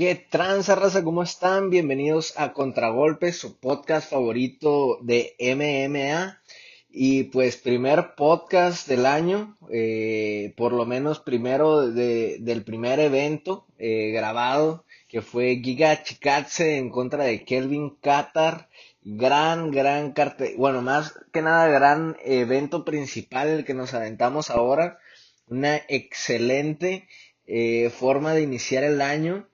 ¿Qué tranza raza? ¿Cómo están? Bienvenidos a Contragolpes, su podcast favorito de MMA. Y pues primer podcast del año, eh, por lo menos primero del primer evento eh, grabado, que fue Giga Chikatse en contra de Kelvin Qatar. Gran, gran cartel, bueno, más que nada gran evento principal el que nos aventamos ahora. Una excelente eh, forma de iniciar el año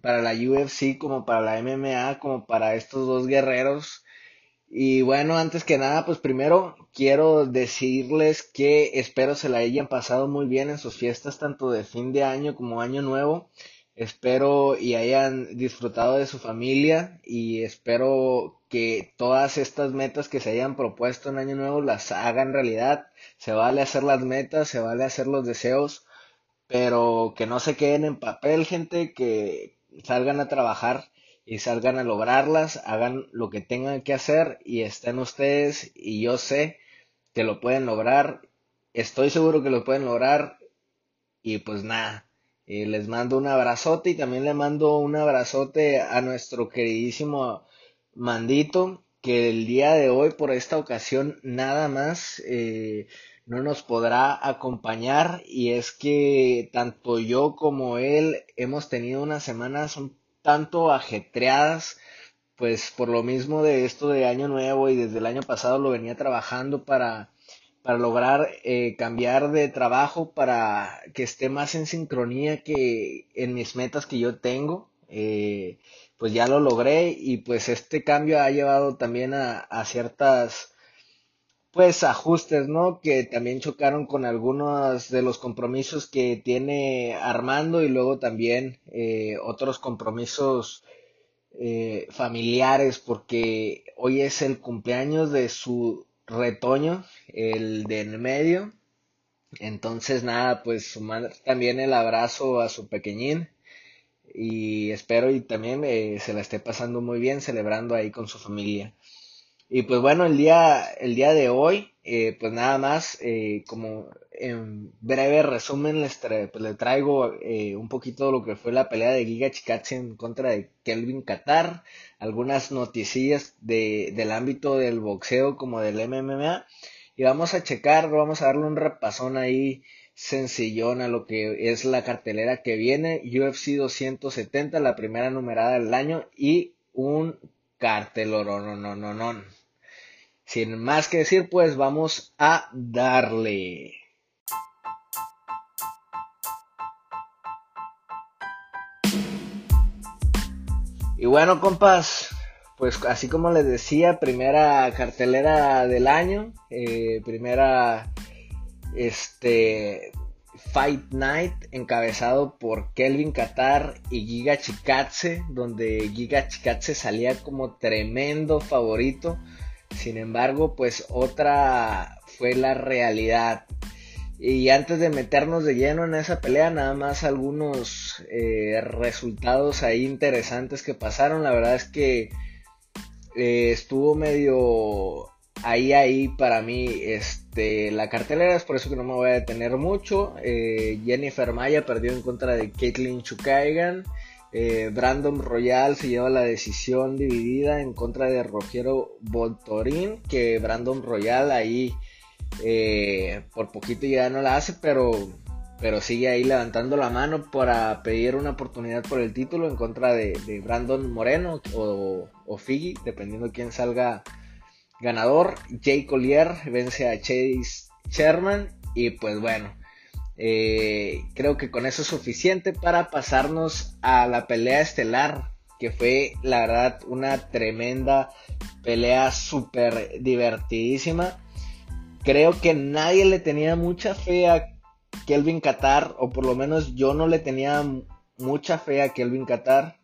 para la UFC como para la MMA, como para estos dos guerreros. Y bueno, antes que nada, pues primero quiero decirles que espero se la hayan pasado muy bien en sus fiestas, tanto de fin de año como año nuevo. Espero y hayan disfrutado de su familia y espero que todas estas metas que se hayan propuesto en año nuevo las hagan realidad. Se vale hacer las metas, se vale hacer los deseos, pero que no se queden en papel, gente, que salgan a trabajar y salgan a lograrlas, hagan lo que tengan que hacer y estén ustedes y yo sé que lo pueden lograr, estoy seguro que lo pueden lograr y pues nada, eh, les mando un abrazote y también le mando un abrazote a nuestro queridísimo Mandito que el día de hoy por esta ocasión nada más eh, no nos podrá acompañar y es que tanto yo como él hemos tenido unas semanas un tanto ajetreadas, pues por lo mismo de esto de año nuevo y desde el año pasado lo venía trabajando para, para lograr eh, cambiar de trabajo para que esté más en sincronía que en mis metas que yo tengo. Eh, pues ya lo logré y pues este cambio ha llevado también a, a ciertas pues ajustes, ¿no? Que también chocaron con algunos de los compromisos que tiene Armando y luego también eh, otros compromisos eh, familiares porque hoy es el cumpleaños de su retoño, el de en medio. Entonces nada, pues sumar también el abrazo a su pequeñín y espero y también eh, se la esté pasando muy bien celebrando ahí con su familia. Y pues bueno, el día, el día de hoy, eh, pues nada más, eh, como en breve resumen, les, pues le traigo eh, un poquito de lo que fue la pelea de Giga Chikatse en contra de Kelvin Qatar, algunas noticias de, del ámbito del boxeo como del MMA, y vamos a checar, vamos a darle un repasón ahí sencillón a lo que es la cartelera que viene, UFC 270, la primera numerada del año, y un cartel oro, no, no, no, no. Sin más que decir, pues vamos a darle. Y bueno, compas, pues así como les decía, primera cartelera del año, eh, primera este Fight Night encabezado por Kelvin Qatar y Giga Chikatse, donde Giga Chikatse salía como tremendo favorito. Sin embargo, pues otra fue la realidad. Y antes de meternos de lleno en esa pelea, nada más algunos eh, resultados ahí interesantes que pasaron. La verdad es que eh, estuvo medio ahí ahí para mí este la cartelera es por eso que no me voy a detener mucho eh, Jennifer Maya perdió en contra de Caitlyn Chukaigan eh, Brandon Royal se lleva la decisión dividida en contra de Rogero Voltorín que Brandon Royal ahí eh, por poquito ya no la hace pero pero sigue ahí levantando la mano para pedir una oportunidad por el título en contra de, Brandon Moreno o, o dependiendo de quién salga ganador. Jay Collier vence a Chase Sherman. Y pues bueno, eh, creo que con eso es suficiente para pasarnos a la pelea estelar. Que fue la verdad una tremenda pelea súper divertidísima. Creo que nadie le tenía mucha fe a Kelvin Qatar, o por lo menos yo no le tenía mucha fe a Kelvin Qatar.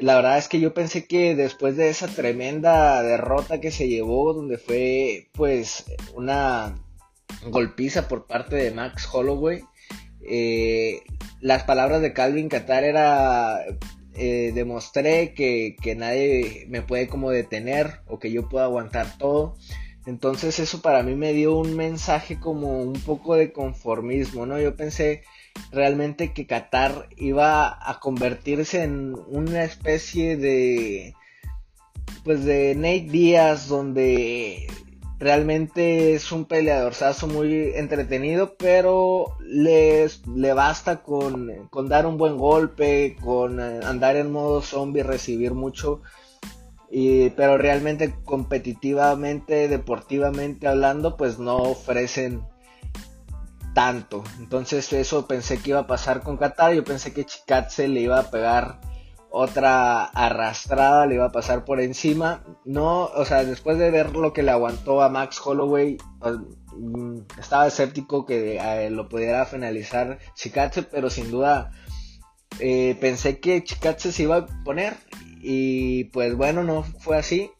La verdad es que yo pensé que después de esa tremenda derrota que se llevó, donde fue pues una golpiza por parte de Max Holloway, eh, las palabras de Calvin Qatar era eh, demostré que, que, nadie me puede como detener o que yo puedo aguantar todo. Entonces eso para mí me dio un mensaje como un poco de conformismo, ¿no? Yo pensé realmente que Qatar iba a convertirse en una especie de pues de Nate Díaz donde realmente es un peleadorzazo muy entretenido pero les, le basta con, con dar un buen golpe con eh, andar en modo zombie recibir mucho y, pero realmente competitivamente deportivamente hablando pues no ofrecen tanto. Entonces eso pensé que iba a pasar con Qatar. Yo pensé que Chikatse le iba a pegar otra arrastrada, le iba a pasar por encima. No, o sea, después de ver lo que le aguantó a Max Holloway, pues, mm, estaba escéptico que eh, lo pudiera finalizar Chikatse, pero sin duda eh, pensé que Chikatse se iba a poner. Y pues bueno, no fue así.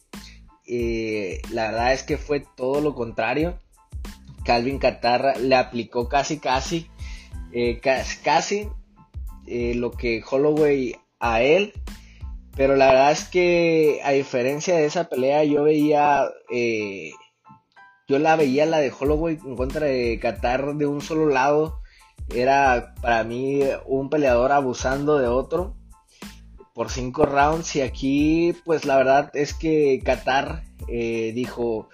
la verdad es que fue todo lo contrario. Calvin Catarra le aplicó casi, casi, eh, casi, lo que Holloway a él. Pero la verdad es que a diferencia de esa pelea yo veía, eh, yo la veía la de Holloway en contra de Qatar de un solo lado. Era para mí un peleador abusando de otro por cinco rounds y aquí pues la verdad es que Qatar dijo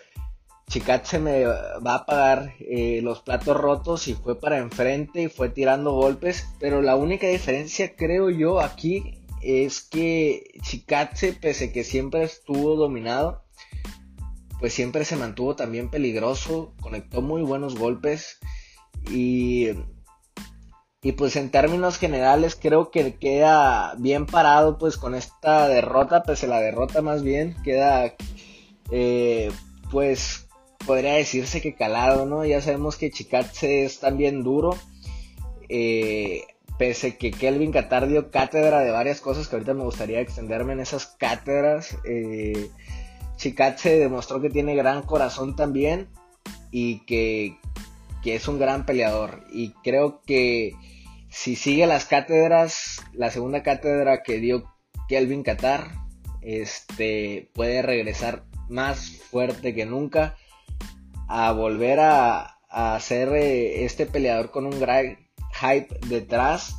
Chicat se me va a pagar eh, los platos rotos y fue para enfrente y fue tirando golpes. Pero la única diferencia, creo yo, aquí es que Chikatse, pese que siempre estuvo dominado, pues siempre se mantuvo también peligroso, conectó muy buenos golpes y, y pues en términos generales creo que queda bien parado pues con esta derrota, pese a la derrota más bien, queda eh, pues podría decirse que calado, ¿no? Ya sabemos que Chikatse es también duro. Eh, pese que Kelvin Qatar dio cátedra de varias cosas que ahorita me gustaría extenderme en esas cátedras. Eh, Chikatse demostró que tiene gran corazón también y que, que es un gran peleador. Y creo que si sigue las cátedras, la segunda cátedra que dio Kelvin Qatar, este, puede regresar más fuerte que nunca a volver a, a ser eh, este peleador con un gran hype detrás.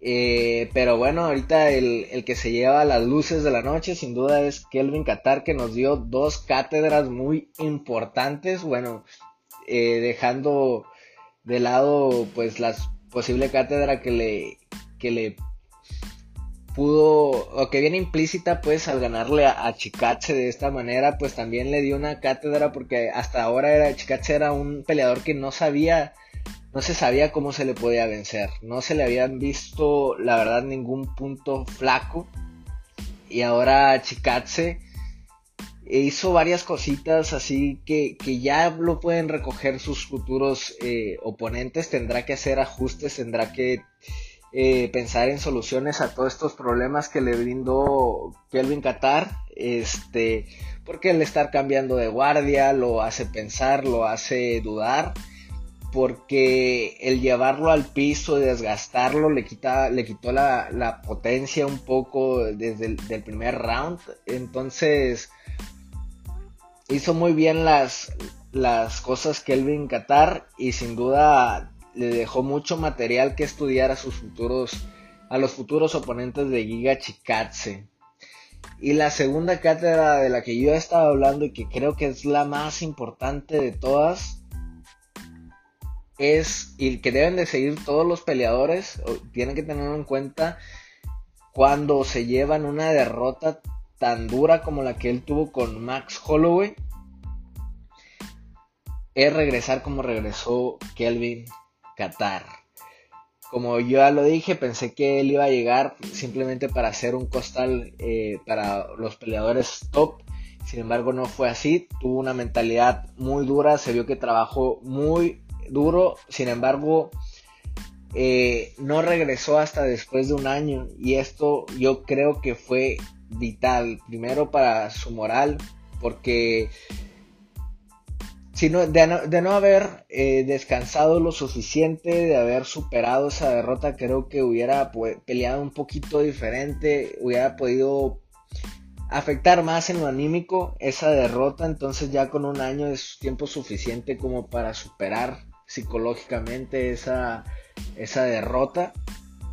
Eh, pero bueno, ahorita el, que se lleva las luces de la noche sin duda es Kelvin Qatar que nos dio dos cátedras muy importantes. Bueno, eh, dejando de lado pues la posible cátedra que le, que le pudo, o que viene implícita pues al ganarle a, a de esta manera, pues también le dio una cátedra porque hasta ahora era, Chikatse era un peleador que no sabía, no se sabía cómo se le podía vencer, no se le habían visto la verdad ningún punto flaco. Y ahora Chikatse hizo varias cositas así que, que, ya lo pueden recoger sus futuros eh, oponentes, tendrá que hacer ajustes, tendrá que eh, pensar en soluciones a todos estos problemas que le brindó Kelvin Qatar, este, porque el estar cambiando de guardia lo hace pensar, lo hace dudar, porque el llevarlo al piso desgastarlo le, quita, le quitó la, potencia un poco desde el primer round, entonces hizo muy bien las, las cosas Kelvin Qatar y sin duda le dejó mucho material que estudiar a sus futuros, a los futuros oponentes de Giga Chikatse. Y la segunda cátedra de la que yo he estado hablando y que creo que es la más importante de todas es y que deben de seguir todos los peleadores, tienen que tenerlo en cuenta cuando se llevan una derrota tan dura como la que él tuvo con Max Holloway, es regresar como regresó Kelvin Qatar. Como yo ya lo dije, pensé que él iba a llegar simplemente para hacer un costal eh, para los peleadores top. Sin embargo, no fue así. Tuvo una mentalidad muy dura. Se vio que trabajó muy duro. Sin embargo, eh, no regresó hasta después de un año. Y esto yo creo que fue vital. Primero para su moral. Porque sino de no, de no haber eh, descansado lo suficiente, de haber superado esa derrota, creo que hubiera peleado un poquito diferente, hubiera podido afectar más en lo anímico esa derrota, entonces ya con un año es tiempo suficiente como para superar psicológicamente esa, esa derrota,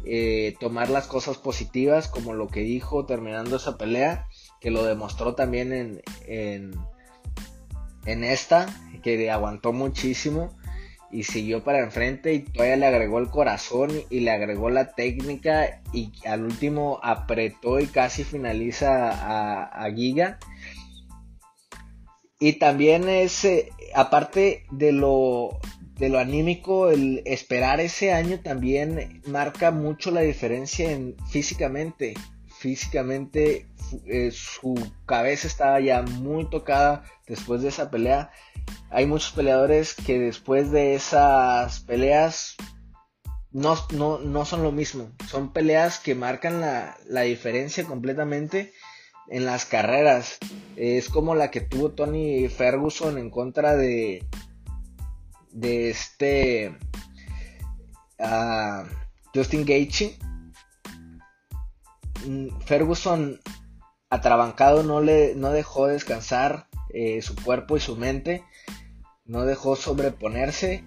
eh, tomar las cosas positivas como lo que dijo terminando esa pelea, que lo demostró también en, en, en esta, que aguantó muchísimo y siguió para enfrente y todavía le agregó el corazón y le agregó la técnica y al último apretó y casi finaliza a, Giga. Y también es, eh, aparte de lo, de lo anímico, el esperar ese año también marca mucho la diferencia en, físicamente. Físicamente eh, su cabeza estaba ya muy tocada después de esa pelea hay muchos peleadores que después de esas peleas no, no, son lo mismo. Son peleas que marcan la, diferencia completamente en las carreras. Es como la que tuvo Tony Ferguson en contra de, de este uh, Justin Gaethje. Ferguson atrabancado no le no dejó descansar eh, su cuerpo y su mente no dejó sobreponerse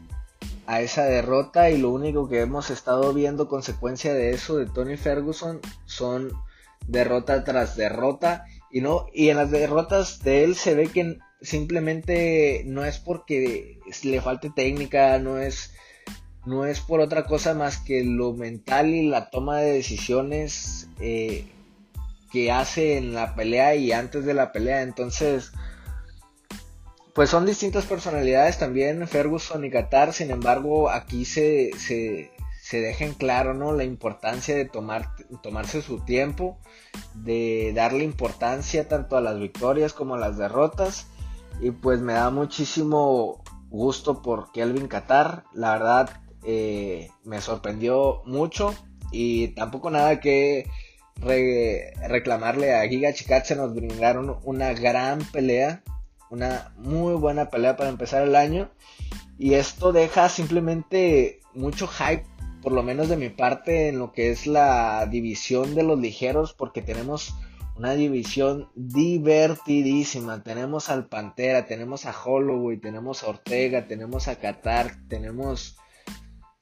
a esa derrota y lo único que hemos estado viendo consecuencia de eso de Tony Ferguson son derrota tras derrota y no y en las derrotas de él se ve que simplemente no es porque le falte técnica no es no es por otra cosa más que lo mental y la toma de decisiones eh, que hace en la pelea y antes de la pelea entonces pues son distintas personalidades también, Ferguson y Qatar, sin embargo, aquí se, se, se deja claro, ¿no? La importancia de tomar, tomarse su tiempo, de darle importancia tanto a las victorias como a las derrotas. Y pues me da muchísimo gusto por Kelvin Qatar, la verdad eh, me sorprendió mucho y tampoco nada que reclamarle a Giga Chikatse, nos brindaron una gran pelea una muy buena pelea para empezar el año. Y esto deja simplemente mucho hype, por lo menos de mi parte, en lo que es la división de los ligeros, porque tenemos una división divertidísima. Tenemos al Pantera, tenemos a Holloway, tenemos a Ortega, tenemos a Qatar, tenemos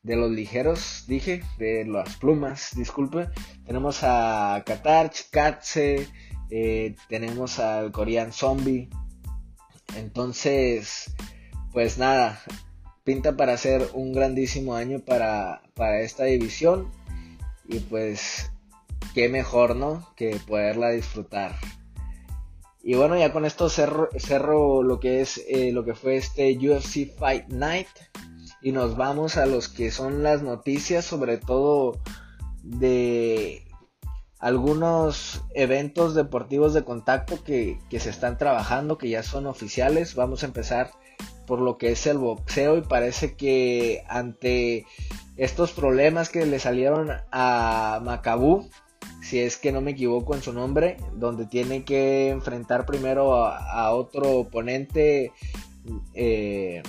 de los ligeros, dije, de las plumas, disculpe. Tenemos a Qatar, Chikatse, eh, tenemos al Korean Zombie, entonces, pues nada, pinta para ser un grandísimo año para, esta división. Y pues, qué mejor, ¿no? Que poderla disfrutar. Y bueno, ya con esto cerro, lo que es eh, lo que fue este UFC Fight Night. Y nos vamos a los que son las noticias, sobre todo de algunos eventos deportivos de contacto que, se están trabajando, que ya son oficiales. Vamos a empezar por lo que es el boxeo y parece que ante estos problemas que le salieron a Macabú, si es que no me equivoco en su nombre, donde tiene que enfrentar primero a, otro oponente, eh,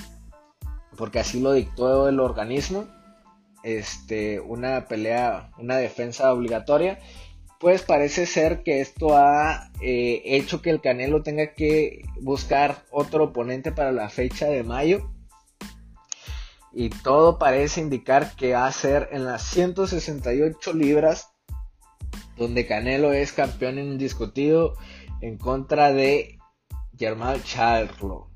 porque así lo dictó el organismo, este, una pelea, una defensa obligatoria pues parece ser que esto ha eh, hecho que el Canelo tenga que buscar otro oponente para la fecha de mayo. Y todo parece indicar que va a ser en las 168 libras, donde Canelo es campeón indiscutido en contra de Germán Charlo.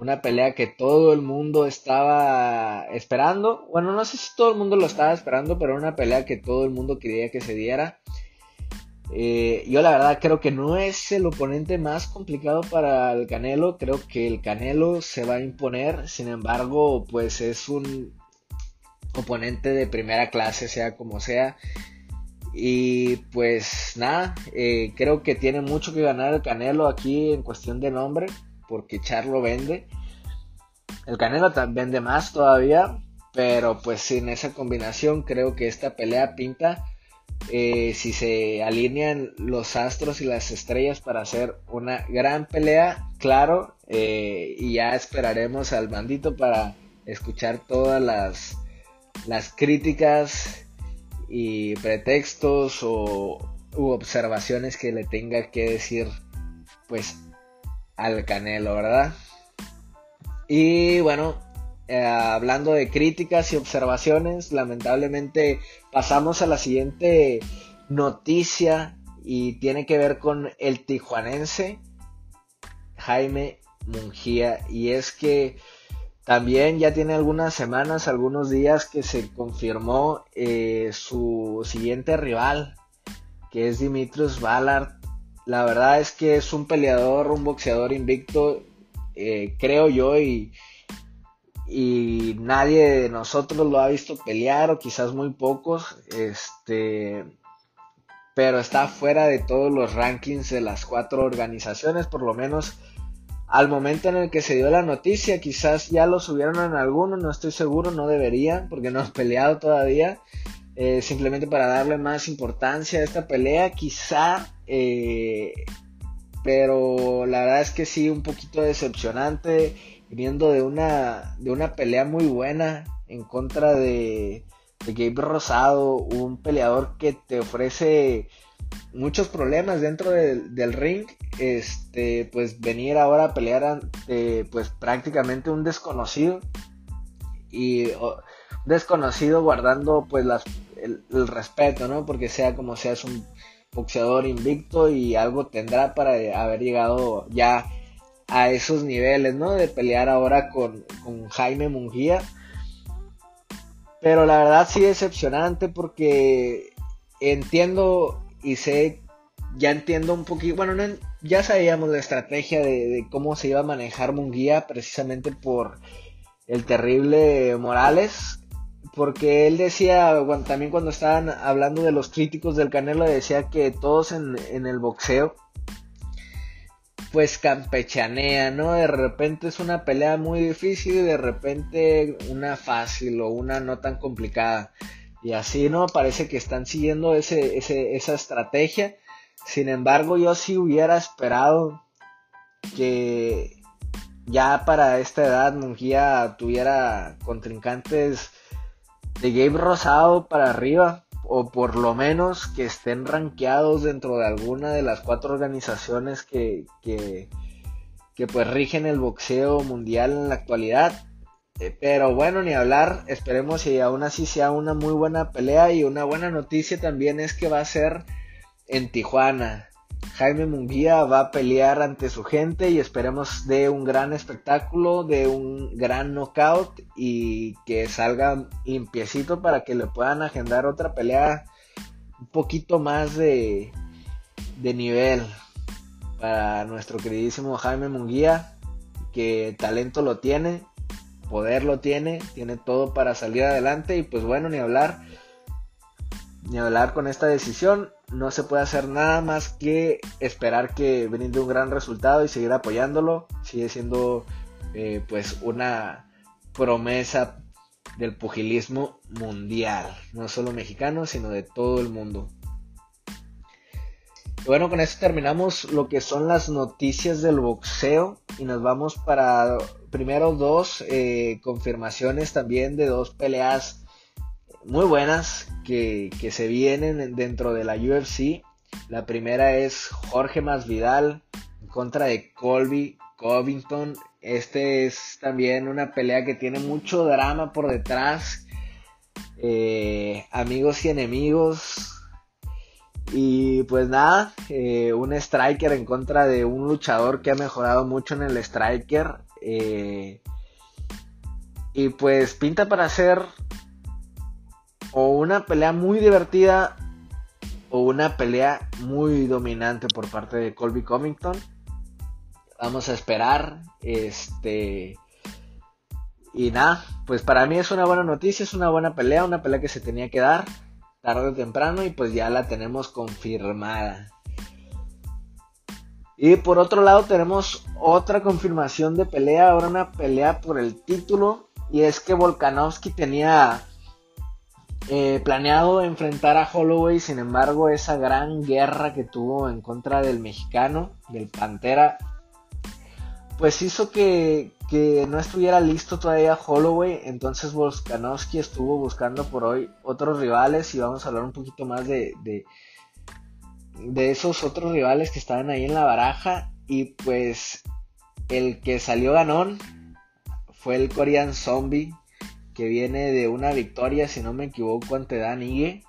Una pelea que todo el mundo estaba esperando. Bueno, no sé si todo el mundo lo estaba esperando, pero una pelea que todo el mundo quería que se diera. Eh, yo la verdad creo que no es el oponente más complicado para el Canelo. Creo que el Canelo se va a imponer. Sin embargo, pues es un oponente de primera clase, sea como sea. Y pues nada, eh, creo que tiene mucho que ganar el Canelo aquí en cuestión de nombre. Porque Charlo vende. El Canelo vende más todavía. Pero pues sin esa combinación creo que esta pelea pinta eh, si se alinean los astros y las estrellas para hacer una gran pelea, claro, eh, y ya esperaremos al bandito para escuchar todas las, las críticas y pretextos o, u observaciones que le tenga que decir pues al Canelo, ¿verdad? Y bueno, eh, hablando de críticas y observaciones, lamentablemente pasamos a la siguiente noticia y tiene que ver con el tijuanense Jaime Mungía y es que también ya tiene algunas semanas, algunos días que se confirmó eh, su siguiente rival, que es Dimitrios Ballard. La verdad es que es un peleador, un boxeador invicto, eh, creo yo, y, y nadie de nosotros lo ha visto pelear, o quizás muy pocos. Este, pero está fuera de todos los rankings de las cuatro organizaciones, por lo menos al momento en el que se dio la noticia, quizás ya lo subieron en alguno, no estoy seguro, no debería, porque no has peleado todavía. Eh, simplemente para darle más importancia a esta pelea, quizá, eh, pero la verdad es que sí, un poquito decepcionante, viniendo de una, de una pelea muy buena en contra de, de Gabe Rosado, un peleador que te ofrece muchos problemas dentro del ring, este, pues venir ahora a pelear ante, pues prácticamente un desconocido y desconocido guardando pues el, respeto, ¿no? Porque sea como sea es un boxeador invicto y algo tendrá para haber llegado ya a esos niveles, ¿no? De pelear ahora con, con Jaime Mungía. Pero la verdad sí decepcionante porque entiendo y sé, ya entiendo un poquito, bueno, ya sabíamos la estrategia de, cómo se iba a manejar Munguía precisamente por el terrible Morales, porque él decía, también cuando estaban hablando de los críticos del Canelo, decía que todos en, en el boxeo, pues campechanean, ¿no? De repente es una pelea muy difícil y de repente una fácil o una no tan complicada. Y así, ¿no? Parece que están siguiendo ese, ese, esa estrategia. Sin embargo, yo sí hubiera esperado que ya para esta edad Mungía tuviera contrincantes de Gabe Rosado para arriba. O por lo menos que estén rankeados dentro de alguna de las cuatro organizaciones que, que, pues rigen el boxeo mundial en la actualidad eh, pero bueno, ni hablar, esperemos y aún así sea una muy buena pelea y una buena noticia también es que va a ser en Tijuana. Jaime Munguía va a pelear ante su gente y esperemos de un gran espectáculo, de un gran knockout y que salga limpiecito para que le puedan agendar otra pelea un poquito más de, de nivel para nuestro queridísimo Jaime Munguía, que talento lo tiene, poder lo tiene, tiene todo para salir adelante y pues bueno, ni hablar, ni hablar con esta decisión, no se puede hacer nada más que esperar que brinde un gran resultado y seguir apoyándolo, sigue siendo eh, pues una promesa del pugilismo mundial, no solo mexicano, sino de todo el mundo. bueno, con esto terminamos lo que son las noticias del boxeo y nos vamos para primero dos eh, confirmaciones también de dos peleas muy buenas que, se vienen dentro de la UFC. La primera es Jorge Masvidal en contra de Colby Covington. Este es también una pelea que tiene mucho drama por detrás. Eh, amigos y enemigos. Y pues nada, eh, un striker en contra de un luchador que ha mejorado mucho en el striker. Eh, y pues pinta para ser o una pelea muy divertida o una pelea muy dominante por parte de Colby Covington. Vamos a esperar. Este. Y nada, pues para mí es una buena noticia, es una buena pelea, una pelea que se tenía que dar tarde o temprano y pues ya la tenemos confirmada. Y por otro lado tenemos otra confirmación de pelea, ahora una pelea por el título. Y es que Volkanovski tenía eh, planeado enfrentar a Holloway, sin embargo esa gran guerra que tuvo en contra del mexicano, del Pantera, pues hizo que, no estuviera listo todavía Holloway. Entonces Volkanovski estuvo buscando por hoy otros rivales y vamos a hablar un poquito más de de esos otros rivales que estaban ahí en la baraja y pues el que salió ganón fue el Korean Zombie que viene de una victoria si no me equivoco ante Dan Ige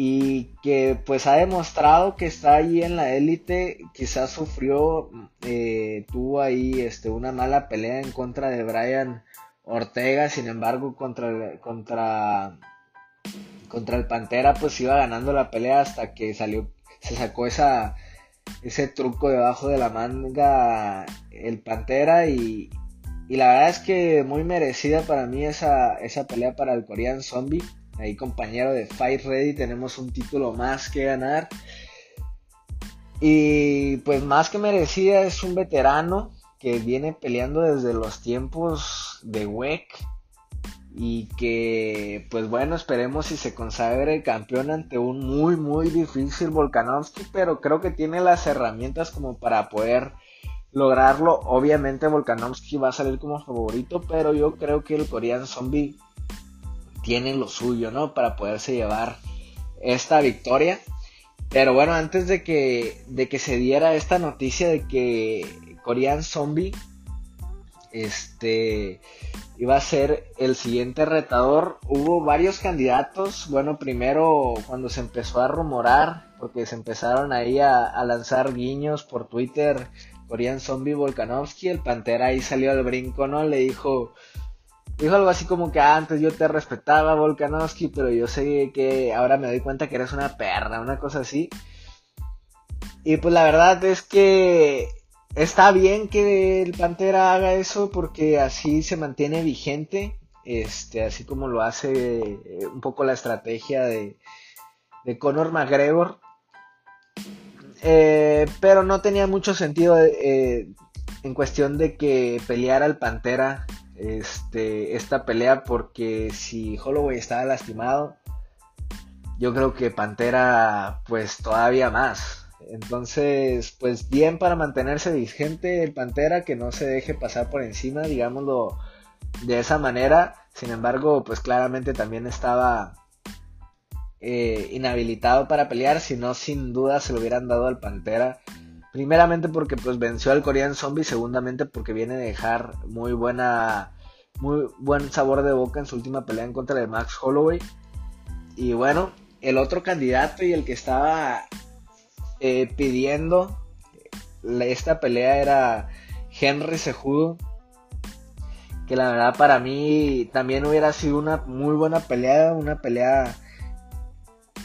y que pues ha demostrado que está ahí en la élite, quizás sufrió, eh, tuvo ahí este, una mala pelea en contra de Brian Ortega, sin embargo contra, contra, contra el Pantera pues iba ganando la pelea hasta que salió, se sacó esa, ese truco debajo de la manga el Pantera y, y la verdad es que muy merecida para mí esa, esa pelea para el Korean Zombie ahí compañero de Fight Ready, tenemos un título más que ganar. Y pues más que merecida es un veterano que viene peleando desde los tiempos de WEC y que pues bueno esperemos si se consagre campeón ante un muy muy difícil Volkanovski pero creo que tiene las herramientas como para poder lograrlo obviamente Volkanovski va a salir como favorito pero yo creo que el Korean Zombie tienen lo suyo, ¿no? Para poderse llevar esta victoria. Pero bueno, antes de que, de que se diera esta noticia de que Korean Zombie este, iba a ser el siguiente retador, hubo varios candidatos. Bueno, primero cuando se empezó a rumorar, porque se empezaron ahí a lanzar guiños por Twitter, Korean Zombie Volkanovski, el Pantera ahí salió al brinco, ¿no? Le dijo, Dijo algo así como que antes yo te respetaba, Volkanovski, pero yo sé que ahora me doy cuenta que eres una perra, una cosa así. Y pues la verdad es que está bien que el Pantera haga eso porque así se mantiene vigente, este, así como lo hace eh, un poco la estrategia de, de Conor McGregor. Eh, pero no tenía mucho sentido eh, en cuestión de que peleara el Pantera este, esta pelea porque si Holloway estaba lastimado, yo creo que Pantera pues todavía más. Entonces, pues bien para mantenerse vigente el Pantera, que no se deje pasar por encima, digámoslo de esa manera. Sin embargo, pues claramente también estaba eh, inhabilitado para pelear, si no sin duda se lo hubieran dado al Pantera. Primeramente porque pues venció al Korean Zombie, segundamente porque viene a dejar muy buena muy buen sabor de boca en su última pelea en contra de Max Holloway. Y bueno, el otro candidato y el que estaba eh, pidiendo esta pelea era Henry Sejudo. Que la verdad para mí también hubiera sido una muy buena pelea, una pelea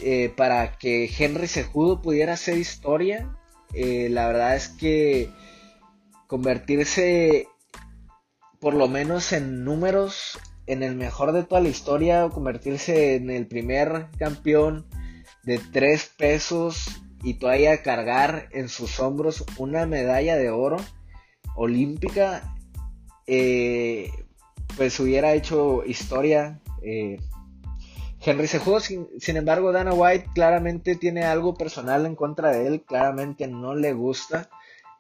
eh, para que Henry Sejudo pudiera hacer historia eh, la verdad es que convertirse por lo menos en números en el mejor de toda la historia, convertirse en el primer campeón de tres pesos y todavía cargar en sus hombros una medalla de oro olímpica, eh, pues hubiera hecho historia. Henry sin, sin, embargo, Dana White claramente tiene algo personal en contra de él, claramente no le gusta.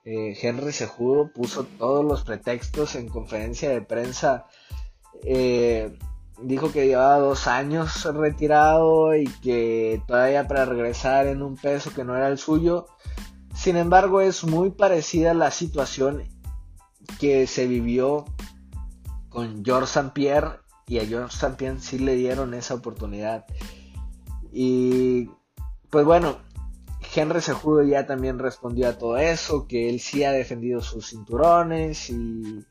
Eh, Henry Sejudo puso todos los pretextos en conferencia de prensa. Eh, dijo que llevaba dos años retirado y que todavía para regresar en un peso que no era el suyo. Sin embargo, es muy parecida la situación que se vivió con George St. Pierre y a George Champion sí le dieron esa oportunidad. Y pues bueno, Henry Sejudo ya también respondió a todo eso, que él sí ha defendido sus cinturones y,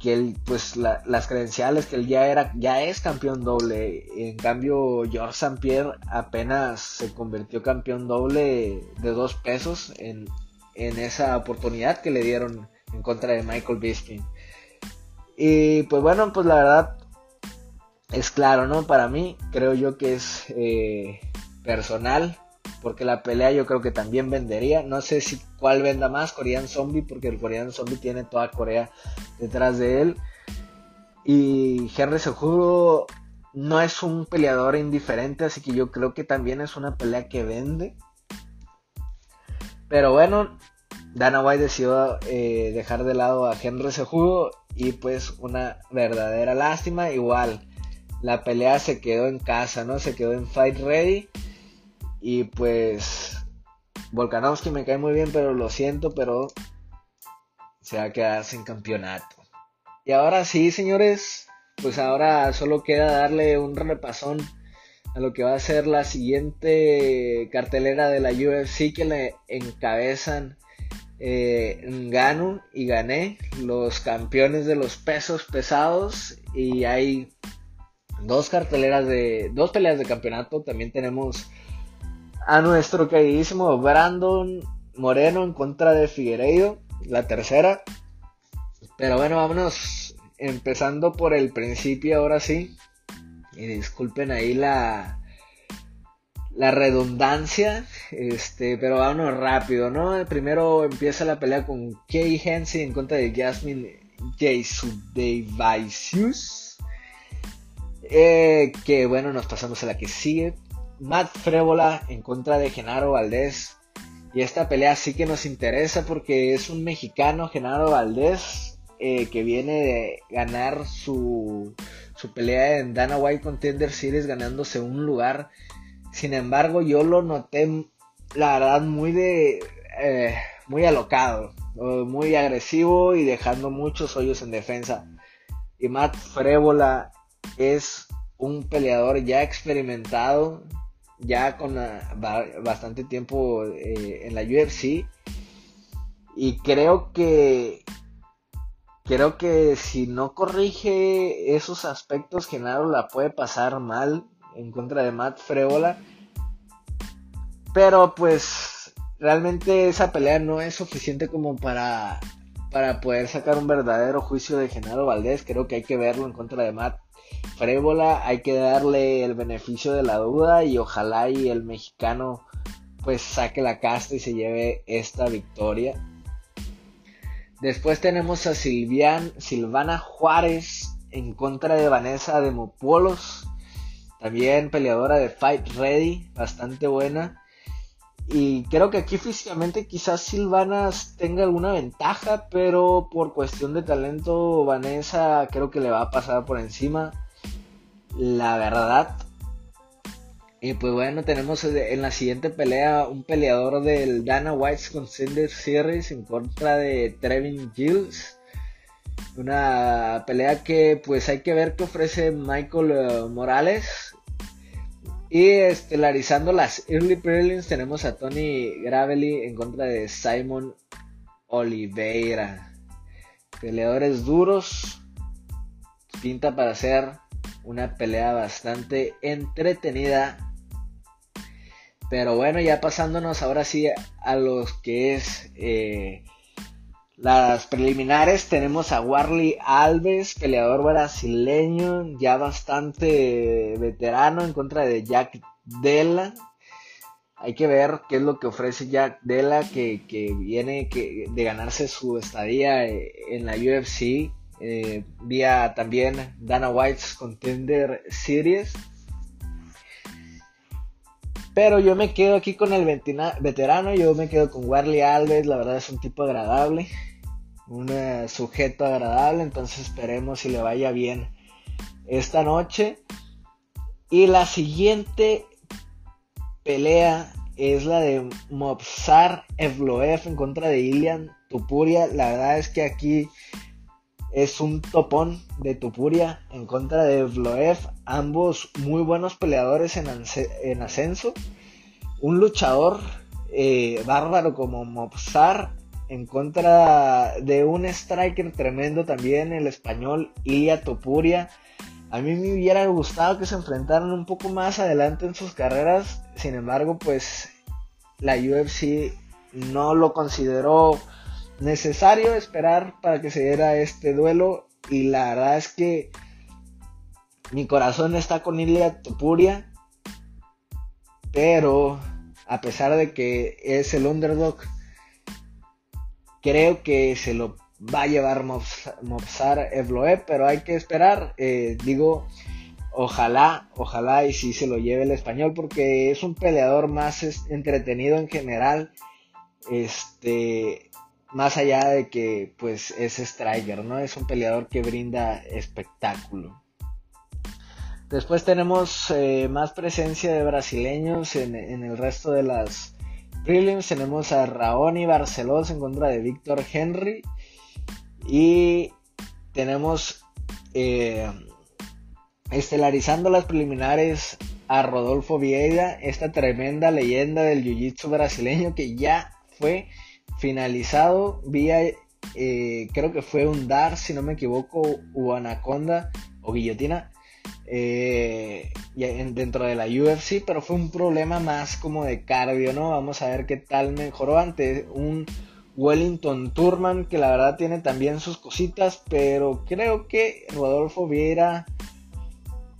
que él, pues las credenciales, que él ya era, ya es campeón doble. En cambio, George St. Pierre apenas se convirtió campeón doble de dos pesos en, en esa oportunidad que le dieron en contra de Michael Bisping. Y pues bueno, pues la verdad, es claro, ¿no? Para mí, creo yo que es eh, personal, porque la pelea yo creo que también vendería. No sé si cuál venda más, Korean Zombie, porque el Korean Zombie tiene toda Corea detrás de él. Y Henry Sejudo no es un peleador indiferente, así que yo creo que también es una pelea que vende. Pero bueno, Dana White decidió eh, dejar de lado a Henry Sejudo y pues una verdadera lástima. Igual, la pelea se quedó en casa, ¿no? Se quedó en Fight Ready. Y pues Volkanovski me cae muy bien, pero lo siento, pero se va a quedar sin campeonato. Y ahora sí, señores, pues ahora solo queda darle un repasón a lo que va a ser la siguiente cartelera de la UFC que le encabezan eh, y Gané, los campeones de los pesos pesados. Y hay dos carteleras de. dos peleas de campeonato. También tenemos a nuestro queridísimo Brandon Moreno en contra de Figueiredo, la tercera. Pero bueno, vámonos empezando por el principio ahora sí. Y disculpen ahí la, la redundancia, este, pero vámonos rápido, ¿no? Primero empieza la pelea con Kay Hensey en contra de Jasmine Jasudavicius. Eh, que bueno, nos pasamos a la que sigue. Matt Frébola en contra de Genaro Valdés. Y esta pelea sí que nos interesa porque es un mexicano, Genaro Valdés, eh, que viene de ganar su, su pelea en Dana White Contender Series, ganándose un lugar sin embargo, yo lo noté, la verdad, muy de. Eh, muy alocado, muy agresivo y dejando muchos hoyos en defensa. Y Matt Frébola es un peleador ya experimentado, ya con bastante tiempo eh, en la UFC. Y creo que creo que si no corrige esos aspectos, Genaro la puede pasar mal en contra de Matt Freola. Pero pues realmente esa pelea no es suficiente como para, para poder sacar un verdadero juicio de Genaro Valdés. Creo que hay que verlo en contra de Matt Frébola. Hay que darle el beneficio de la duda y ojalá y el mexicano pues saque la casta y se lleve esta victoria. Después tenemos a Silvian, Silvana Juárez en contra de Vanessa Demopolos. También peleadora de Fight Ready, bastante buena. Y creo que aquí físicamente quizás Silvanas tenga alguna ventaja, pero por cuestión de talento Vanessa creo que le va a pasar por encima. La verdad. Y pues bueno, tenemos en la siguiente pelea un peleador del Dana White Contender Series en contra de Trevin Gilles. Una pelea que pues hay que ver qué ofrece Michael eh, Morales. Y estelarizando las Early Prelims tenemos a Tony Gravely en contra de Simon Oliveira. Peleadores duros. Pinta para ser una pelea bastante entretenida. Pero bueno, ya pasándonos ahora sí a los que es eh, las preliminares tenemos a Warley Alves, peleador brasileño, ya bastante veterano en contra de Jack Della. Hay que ver qué es lo que ofrece Jack Della, que, viene de ganarse su estadía eh, en la UFC, eh, vía también Dana White's Contender Series. Pero yo me quedo aquí con el veterano, yo me quedo con Warley Alves, la verdad es un tipo agradable, un eh, sujeto agradable, entonces esperemos si le vaya bien esta noche. Y la siguiente pelea es la de Mopsar Evloev en contra de Ilian Tupuria. La verdad es que aquí es un topón de Tupuria en contra de Vloev. Ambos muy buenos peleadores en, ascenso. Un luchador eh, bárbaro como Mopsar en contra de un striker tremendo también, el español Ilia Topuria. A mí me hubiera gustado que se enfrentaran un poco más adelante en sus carreras. Sin embargo, pues la UFC no lo consideró necesario esperar para que se diera este duelo. Y la verdad es que mi corazón está con Ilya Topuria, pero a pesar de que es el underdog, creo que se lo va a llevar Mopsar Evloev, pero hay que esperar, eh, digo, ojalá, ojalá y si se lo lleve el español porque es un peleador más entretenido en general. Este, más allá de que pues es striker, ¿no? Es un peleador que brinda espectáculo. Después tenemos eh, más presencia de brasileños en, el resto de las prelims tenemos a Raoni Barcelos en contra de Víctor Henry. Y tenemos eh, estelarizando las preliminares a Rodolfo Vieira, esta tremenda leyenda del jiu-jitsu brasileño que ya fue finalizado vía, eh, creo que fue un DAR, si no me equivoco, o Anaconda o Guillotina. Eh, dentro de la UFC, pero fue un problema más como de cardio, ¿no? Vamos a ver qué tal mejoró ante un Wellington Turman que la verdad tiene también sus cositas, pero creo que Rodolfo Vieira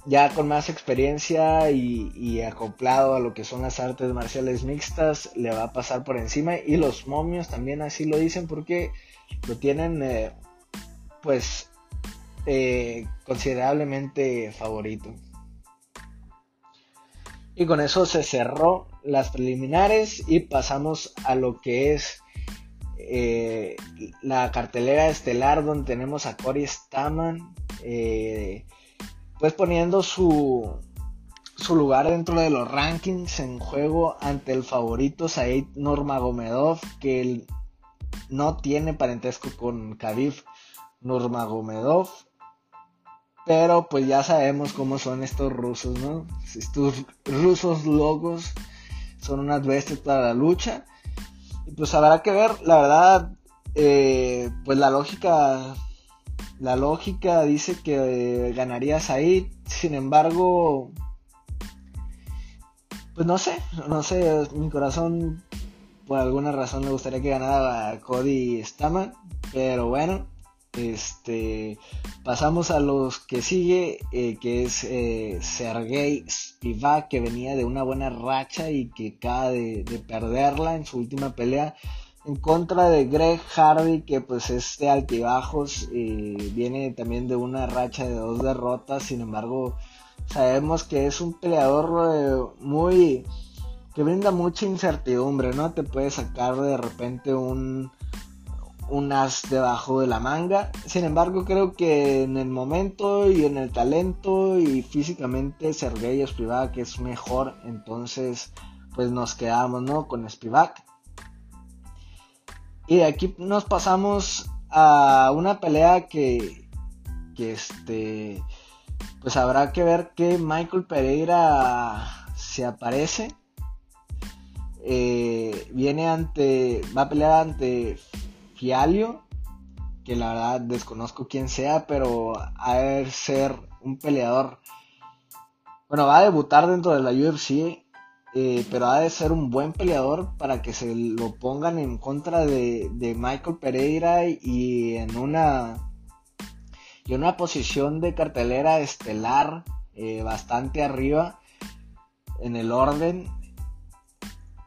ya con más experiencia y, acoplado a lo que son las artes marciales mixtas, le va a pasar por encima. Y los momios también así lo dicen porque lo tienen eh, pues eh, considerablemente favorito. Y con eso se cerró las preliminares y pasamos a lo que es eh, la cartelera estelar donde tenemos a Cory Staman pues poniendo su, su lugar dentro de los rankings en juego ante el favorito Said Nurmagomedov que no tiene parentesco con Khabib Nurmagomedov pero pues ya sabemos cómo son estos rusos, ¿no? Estos rusos locos son unas bestias para la lucha. Y pues habrá que ver, la verdad, eh, pues la lógica, la lógica dice que ganarías ahí. Sin embargo, pues no sé, no sé, mi corazón por alguna razón le gustaría que ganara Cody Staman, pero bueno, este, pasamos a los que sigue, eh, que es eh, Sergei Spivak, que venía de una buena racha y que acaba de, perderla en su última pelea en contra de Greg Hardy, que pues es de altibajos, y viene también de una racha de dos derrotas, sin embargo sabemos que es un peleador eh, muy que brinda mucha incertidumbre, ¿no? Te puede sacar de repente un un as debajo de la manga. Sin embargo, creo que en el momento y en el talento y físicamente Sergei Spivak es mejor. Entonces, pues nos quedamos, ¿no? Con Spivak. Y de aquí nos pasamos a una pelea que, que este, pues habrá que ver que Michael Pereira se aparece. Eh, viene ante, va a pelear ante Fialio, que la verdad desconozco quién sea, pero de ser un peleador. Bueno, va a debutar dentro de la UFC, eh, pero ha de ser un buen peleador para que se lo pongan en contra de, Michael Pereira y en una y una posición de cartelera estelar eh, bastante arriba en el orden.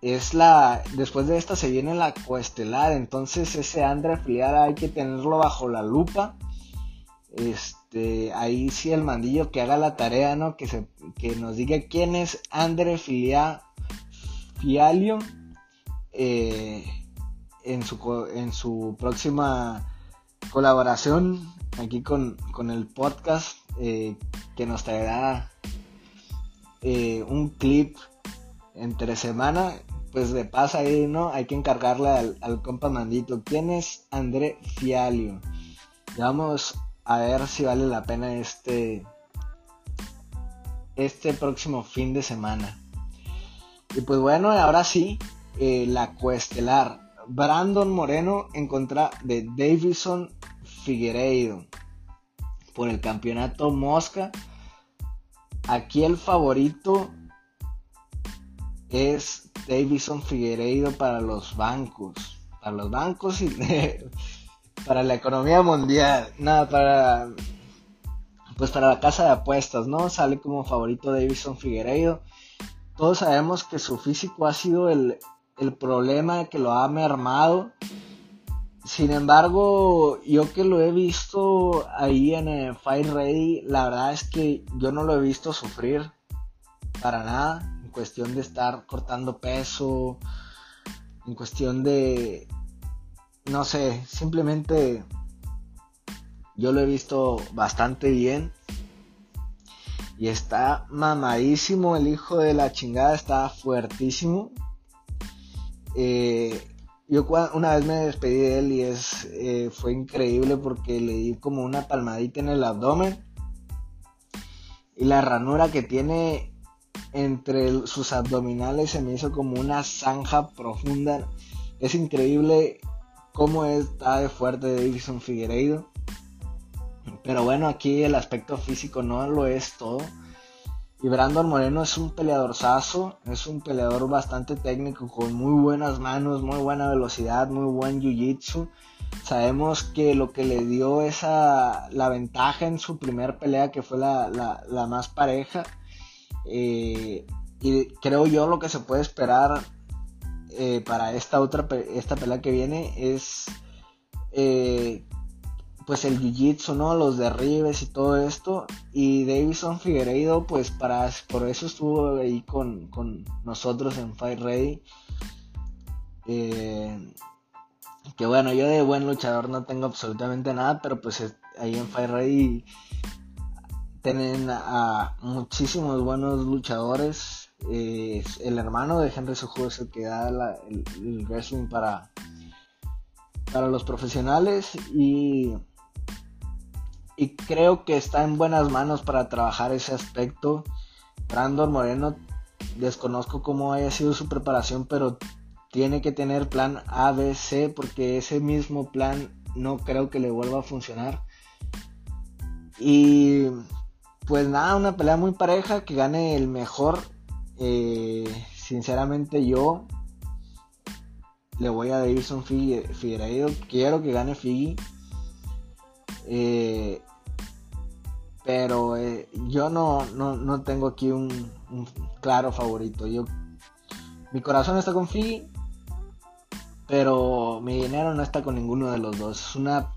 Es la después de esta se viene la coestelar entonces ese André Filiar hay que tenerlo bajo la lupa. Este ahí sí el mandillo que haga la tarea no que se que nos diga quién es André Filia Fialio eh, en su en su próxima colaboración aquí con, el podcast eh, que nos traerá eh, un clip entre semana pues de pasa ahí, ¿no? Hay que encargarle al, al compa Mandito. ¿Quién es André Fialio? vamos a ver si vale la pena este, este próximo fin de semana. Y pues bueno, ahora sí, eh, la cuestelar. Brandon Moreno en contra de Davison Figueiredo por el campeonato Mosca. Aquí el favorito es Davison Figueiredo para los bancos. Para los bancos y para la economía mundial. Nada, para. Pues para la casa de apuestas, ¿no? Sale como favorito Davison Figueiredo. Todos sabemos que su físico ha sido el, el problema que lo ha mermado. Sin embargo, yo que lo he visto ahí en el Fight Ready, la verdad es que yo no lo he visto sufrir para nada en cuestión de estar cortando peso, en cuestión de, no sé, simplemente yo lo he visto bastante bien. Y está mamadísimo el hijo de la chingada, está fuertísimo. Eh, yo una vez me despedí de él y es, eh, fue increíble porque le di como una palmadita en el abdomen. Y la ranura que tiene entre sus abdominales se me hizo como una zanja profunda. Es increíble cómo está de fuerte Davison Figueiredo. Pero bueno, aquí el aspecto físico no lo es todo. Y Brandon Moreno es un peleador sazo, es un peleador bastante técnico, con muy buenas manos, muy buena velocidad, muy buen jiu-jitsu. Sabemos que lo que le dio esa la ventaja en su primer pelea, que fue la, más pareja, eh, y creo yo lo que se puede esperar eh, para esta otra esta pelea que viene es eh, pues el jiu-jitsu, ¿no? Los derribes y todo esto. Y Davison Figueiredo, pues para, por eso estuvo ahí con, nosotros en Fight Ready. Eh, que bueno, yo de buen luchador no tengo absolutamente nada, pero pues ahí en Fight Ready tienen a muchísimos buenos luchadores. El hermano de Henry Sojo el que da el, wrestling para, para los profesionales y y creo que está en buenas manos para trabajar ese aspecto. Brandon Moreno, desconozco cómo haya sido su preparación, pero tiene que tener plan A, B, C, porque ese mismo plan no creo que le vuelva a funcionar. Y pues nada, una pelea muy pareja, que gane el mejor. Eh, sinceramente yo le voy a Davidson Figueiredo, quiero que gane Figi. Eh, pero eh, yo no, no, tengo aquí un, claro favorito. Yo, mi corazón está con Figi, pero mi dinero no está con ninguno de los dos. Es una,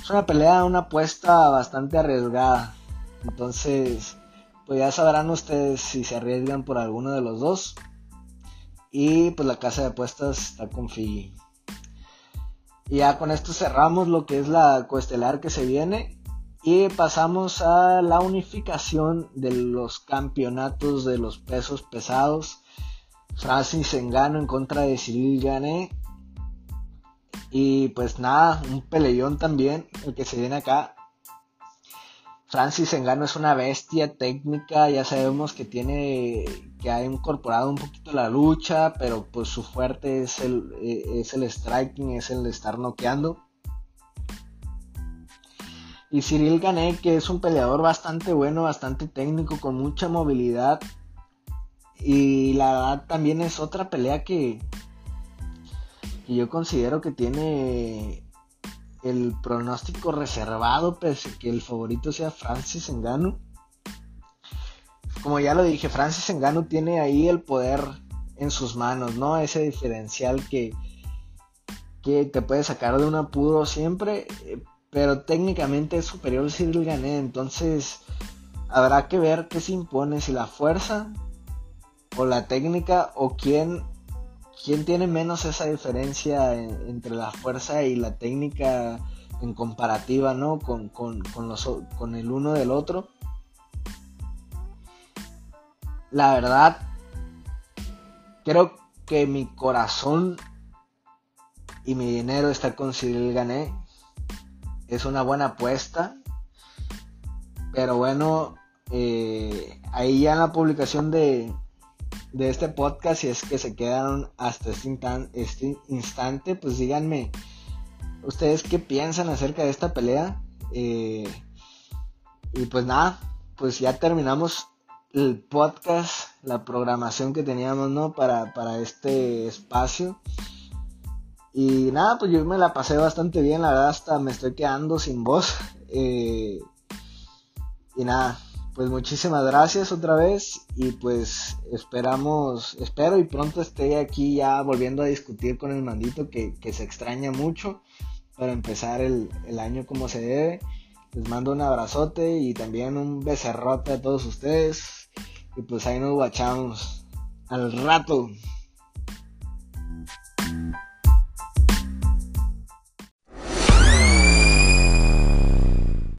es una pelea, una apuesta bastante arriesgada. Entonces, pues ya sabrán ustedes si se arriesgan por alguno de los dos. Y pues la casa de apuestas está con Figi. Y ya con esto cerramos lo que es la coestelar que se viene. Y pasamos a la unificación de los campeonatos de los pesos pesados. Francis Engano en contra de Cyril Gané. Y pues nada, un peleón también, el que se viene acá. Francis Engano es una bestia técnica, ya sabemos que tiene, que ha incorporado un poquito la lucha, pero pues su fuerte es el, eh, es el striking, es el estar noqueando. Y Cyril Gané, que es un peleador bastante bueno, bastante técnico, con mucha movilidad. Y la verdad también es otra pelea que, que yo considero que tiene el pronóstico reservado, pese que el favorito sea Francis Engano. Como ya lo dije, Francis Engano tiene ahí el poder en sus manos, ¿no? Ese diferencial que, que te puede sacar de un apuro siempre, eh, pero técnicamente es superior Cyril Gané, entonces habrá que ver qué se impone, si la fuerza o la técnica o quién, quién tiene menos esa diferencia entre la fuerza y la técnica en comparativa, ¿no? Con, con, con el uno del otro. La verdad, creo que mi corazón y mi dinero está con Cyril Gané es una buena apuesta. Pero bueno, eh, ahí ya en la publicación de, de este podcast, si es que se quedaron hasta este, este, instante, pues díganme ustedes qué piensan acerca de esta pelea. Eh, y pues nada, pues ya terminamos el podcast, la programación que teníamos, ¿no? Para, para este espacio. Y nada, pues yo me la pasé bastante bien, la verdad hasta me estoy quedando sin voz. Eh, y nada, pues muchísimas gracias otra vez y pues esperamos, espero y pronto esté aquí ya volviendo a discutir con el mandito que, se extraña mucho para empezar el, el año como se debe. Les mando un abrazote y también un becerrote a todos ustedes. Y pues ahí nos guachamos al rato.